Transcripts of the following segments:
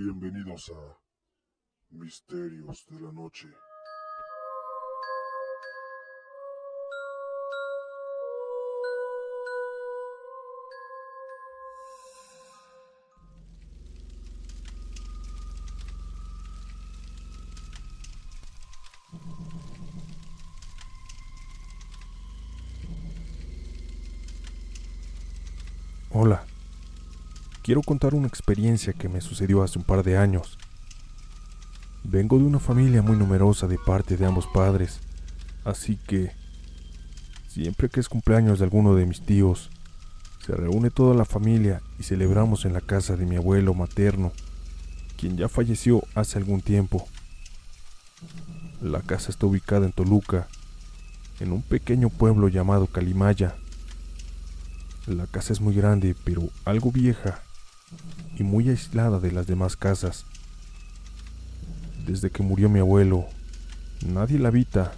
Bienvenidos a Misterios de la Noche. Hola. Quiero contar una experiencia que me sucedió hace un par de años. Vengo de una familia muy numerosa de parte de ambos padres, así que siempre que es cumpleaños de alguno de mis tíos, se reúne toda la familia y celebramos en la casa de mi abuelo materno, quien ya falleció hace algún tiempo. La casa está ubicada en Toluca, en un pequeño pueblo llamado Calimaya. La casa es muy grande, pero algo vieja y muy aislada de las demás casas. Desde que murió mi abuelo, nadie la habita.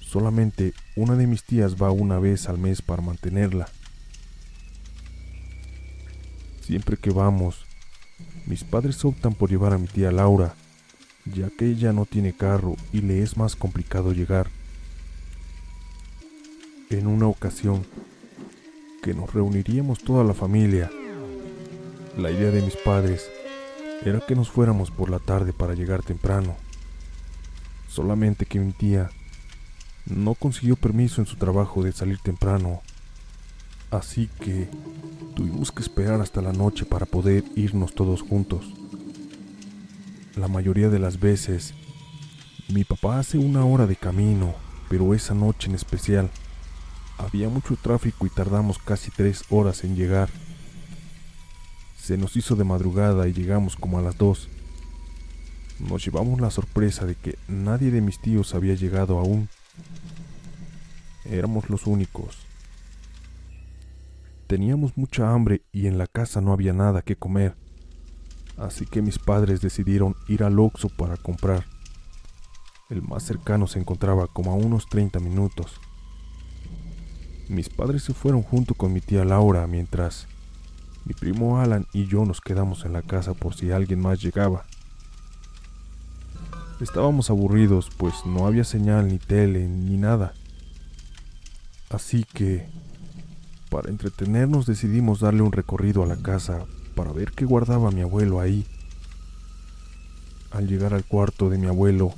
Solamente una de mis tías va una vez al mes para mantenerla. Siempre que vamos, mis padres optan por llevar a mi tía Laura, ya que ella no tiene carro y le es más complicado llegar. En una ocasión, que nos reuniríamos toda la familia, la idea de mis padres era que nos fuéramos por la tarde para llegar temprano. Solamente que mi tía no consiguió permiso en su trabajo de salir temprano. Así que tuvimos que esperar hasta la noche para poder irnos todos juntos. La mayoría de las veces, mi papá hace una hora de camino, pero esa noche en especial, había mucho tráfico y tardamos casi tres horas en llegar. Se nos hizo de madrugada y llegamos como a las dos. Nos llevamos la sorpresa de que nadie de mis tíos había llegado aún. Éramos los únicos. Teníamos mucha hambre y en la casa no había nada que comer, así que mis padres decidieron ir al Oxxo para comprar. El más cercano se encontraba como a unos 30 minutos. Mis padres se fueron junto con mi tía Laura mientras mi primo Alan y yo nos quedamos en la casa por si alguien más llegaba. Estábamos aburridos, pues no había señal ni tele ni nada. Así que, para entretenernos decidimos darle un recorrido a la casa para ver qué guardaba mi abuelo ahí. Al llegar al cuarto de mi abuelo,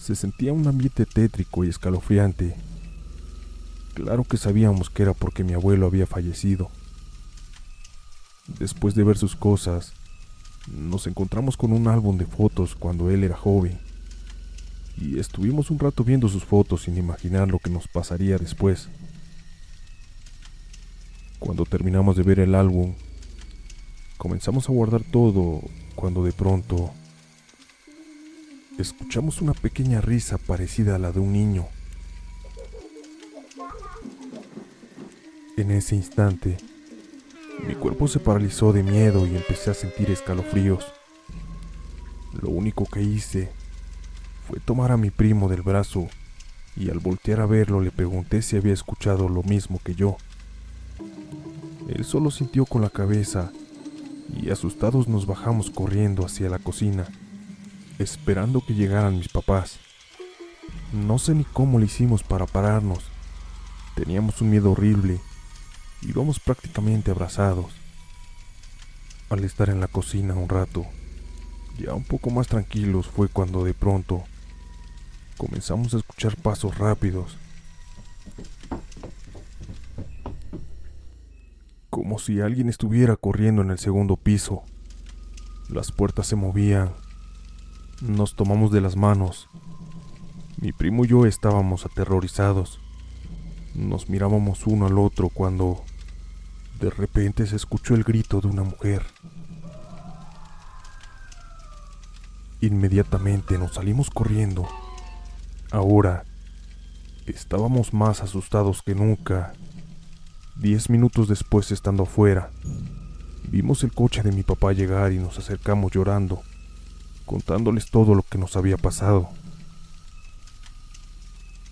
se sentía un ambiente tétrico y escalofriante. Claro que sabíamos que era porque mi abuelo había fallecido. Después de ver sus cosas, nos encontramos con un álbum de fotos cuando él era joven. Y estuvimos un rato viendo sus fotos sin imaginar lo que nos pasaría después. Cuando terminamos de ver el álbum, comenzamos a guardar todo cuando de pronto escuchamos una pequeña risa parecida a la de un niño. En ese instante, mi cuerpo se paralizó de miedo y empecé a sentir escalofríos. Lo único que hice fue tomar a mi primo del brazo y al voltear a verlo le pregunté si había escuchado lo mismo que yo. Él solo sintió con la cabeza y asustados nos bajamos corriendo hacia la cocina, esperando que llegaran mis papás. No sé ni cómo le hicimos para pararnos. Teníamos un miedo horrible Íbamos prácticamente abrazados. Al estar en la cocina un rato, ya un poco más tranquilos fue cuando de pronto comenzamos a escuchar pasos rápidos. Como si alguien estuviera corriendo en el segundo piso. Las puertas se movían. Nos tomamos de las manos. Mi primo y yo estábamos aterrorizados. Nos mirábamos uno al otro cuando de repente se escuchó el grito de una mujer. Inmediatamente nos salimos corriendo. Ahora estábamos más asustados que nunca. Diez minutos después, estando afuera, vimos el coche de mi papá llegar y nos acercamos llorando, contándoles todo lo que nos había pasado.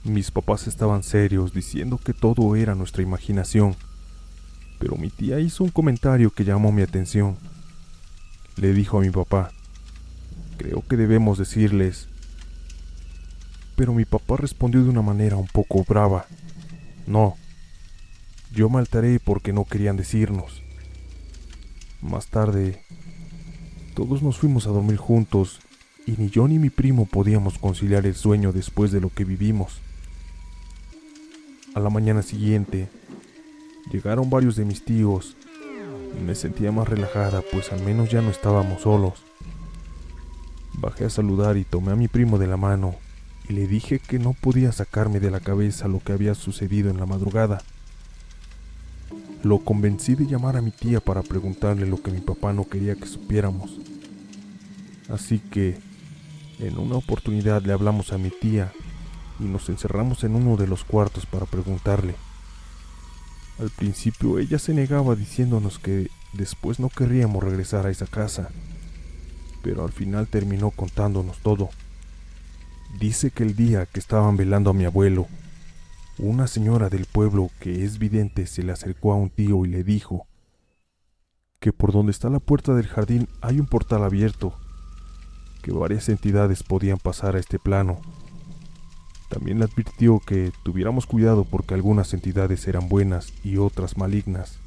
Mis papás estaban serios, diciendo que todo era nuestra imaginación pero mi tía hizo un comentario que llamó mi atención. le dijo a mi papá. Creo que debemos decirles. Pero mi papá respondió de una manera un poco brava. No, yo me alteré porque no querían decirnos. Más tarde, todos nos fuimos a dormir juntos y ni yo ni mi primo podíamos conciliar el sueño después de lo que vivimos. A la mañana siguiente, llegaron varios de mis tíos y me sentía más relajada pues al menos ya no estábamos solos. Bajé a saludar y tomé a mi primo de la mano y le dije que no podía sacarme de la cabeza lo que había sucedido en la madrugada. Lo convencí de llamar a mi tía para preguntarle lo que mi papá no quería que supiéramos. Así que, en una oportunidad le hablamos a mi tía y nos encerramos en uno de los cuartos para preguntarle. Al principio ella se negaba diciéndonos que después no querríamos regresar a esa casa, pero al final terminó contándonos todo. Dice que el día que estaban velando a mi abuelo, una señora del pueblo que es vidente se le acercó a un tío y le dijo que por donde está la puerta del jardín hay un portal abierto, que varias entidades podían pasar a este plano. También le advirtió que tuviéramos cuidado porque algunas entidades eran buenas y otras malignas.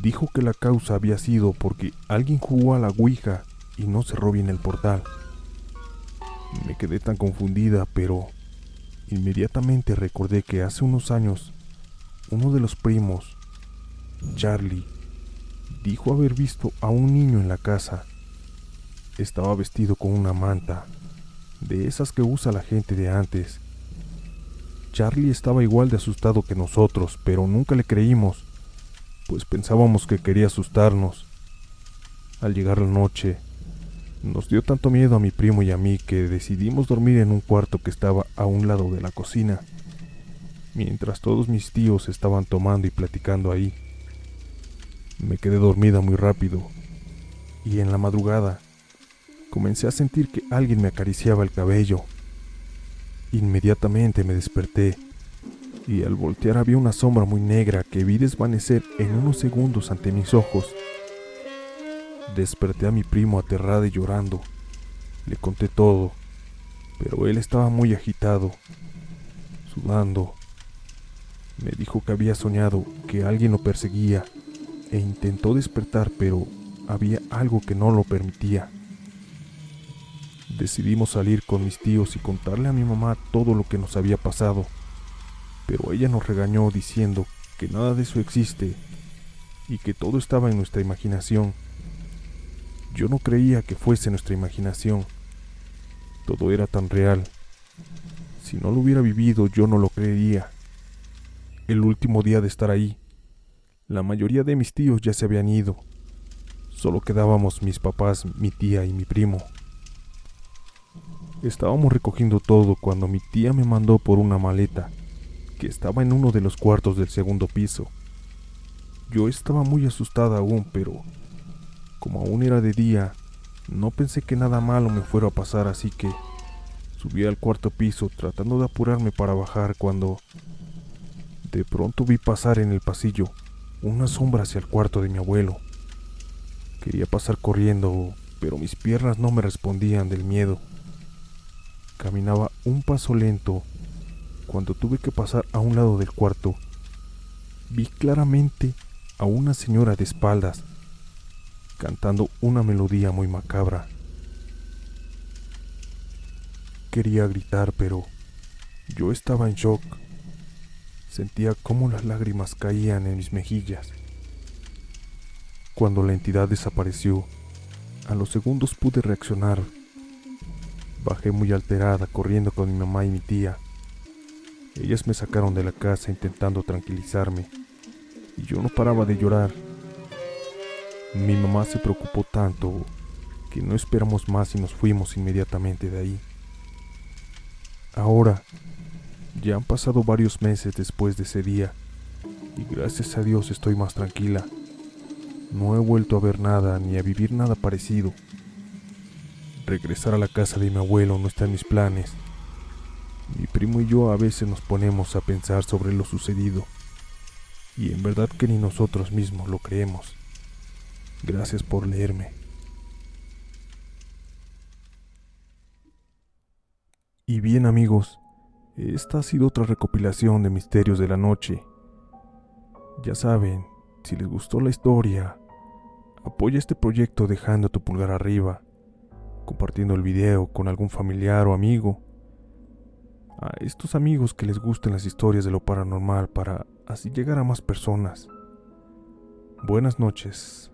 Dijo que la causa había sido porque alguien jugó a la Ouija y no cerró bien el portal. Me quedé tan confundida, pero Inmediatamente recordé que hace unos años uno de los primos, Charlie, dijo haber visto a un niño en la casa. Estaba vestido con una manta, de esas que usa la gente de antes. Charlie estaba igual de asustado que nosotros, pero nunca le creímos, pues pensábamos que quería asustarnos. Al llegar la noche, nos dio tanto miedo a mi primo y a mí que decidimos dormir en un cuarto que estaba a un lado de la cocina, mientras todos mis tíos estaban tomando y platicando ahí. Me quedé dormida muy rápido y en la madrugada comencé a sentir que alguien me acariciaba el cabello. Inmediatamente me desperté y al voltear había una sombra muy negra que vi desvanecer en unos segundos ante mis ojos. Desperté a mi primo aterrada y llorando. Le conté todo, pero él estaba muy agitado, sudando. Me dijo que había soñado que alguien lo perseguía e intentó despertar, pero había algo que no lo permitía. Decidimos salir con mis tíos y contarle a mi mamá todo lo que nos había pasado, pero ella nos regañó diciendo que nada de eso existe y que todo estaba en nuestra imaginación yo no creía que fuese nuestra imaginación. Todo era tan real. Si no lo hubiera vivido, yo no lo creería. El último día de estar ahí, la mayoría de mis tíos ya se habían ido. Solo quedábamos mis papás, mi tía y mi primo. Estábamos recogiendo todo cuando mi tía me mandó por una maleta que estaba en uno de los cuartos del segundo piso. Yo estaba muy asustada aún, pero como aún era de día, no pensé que nada malo me fuera a pasar, así que subí al cuarto piso tratando de apurarme para bajar cuando de pronto vi pasar en el pasillo una sombra hacia el cuarto de mi abuelo. Quería pasar corriendo, pero mis piernas no me respondían del miedo. Caminaba un paso lento cuando tuve que pasar a un lado del cuarto. Vi claramente a una señora de espaldas cantando una melodía muy macabra. Quería gritar, pero yo estaba en shock. Sentía cómo las lágrimas caían en mis mejillas. Cuando la entidad desapareció, a los segundos pude reaccionar. Bajé muy alterada, corriendo con mi mamá y mi tía. Ellas me sacaron de la casa intentando tranquilizarme, y yo no paraba de llorar. Mi mamá se preocupó tanto que no esperamos más y nos fuimos inmediatamente de ahí. Ahora, ya han pasado varios meses después de ese día y gracias a Dios estoy más tranquila. No he vuelto a ver nada ni a vivir nada parecido. Regresar a la casa de mi abuelo no está en mis planes. Mi primo y yo a veces nos ponemos a pensar sobre lo sucedido y en verdad que ni nosotros mismos lo creemos. Gracias por leerme. Y bien amigos, esta ha sido otra recopilación de misterios de la noche. Ya saben, si les gustó la historia, apoya este proyecto dejando tu pulgar arriba, compartiendo el video con algún familiar o amigo. A estos amigos que les gusten las historias de lo paranormal para así llegar a más personas. Buenas noches.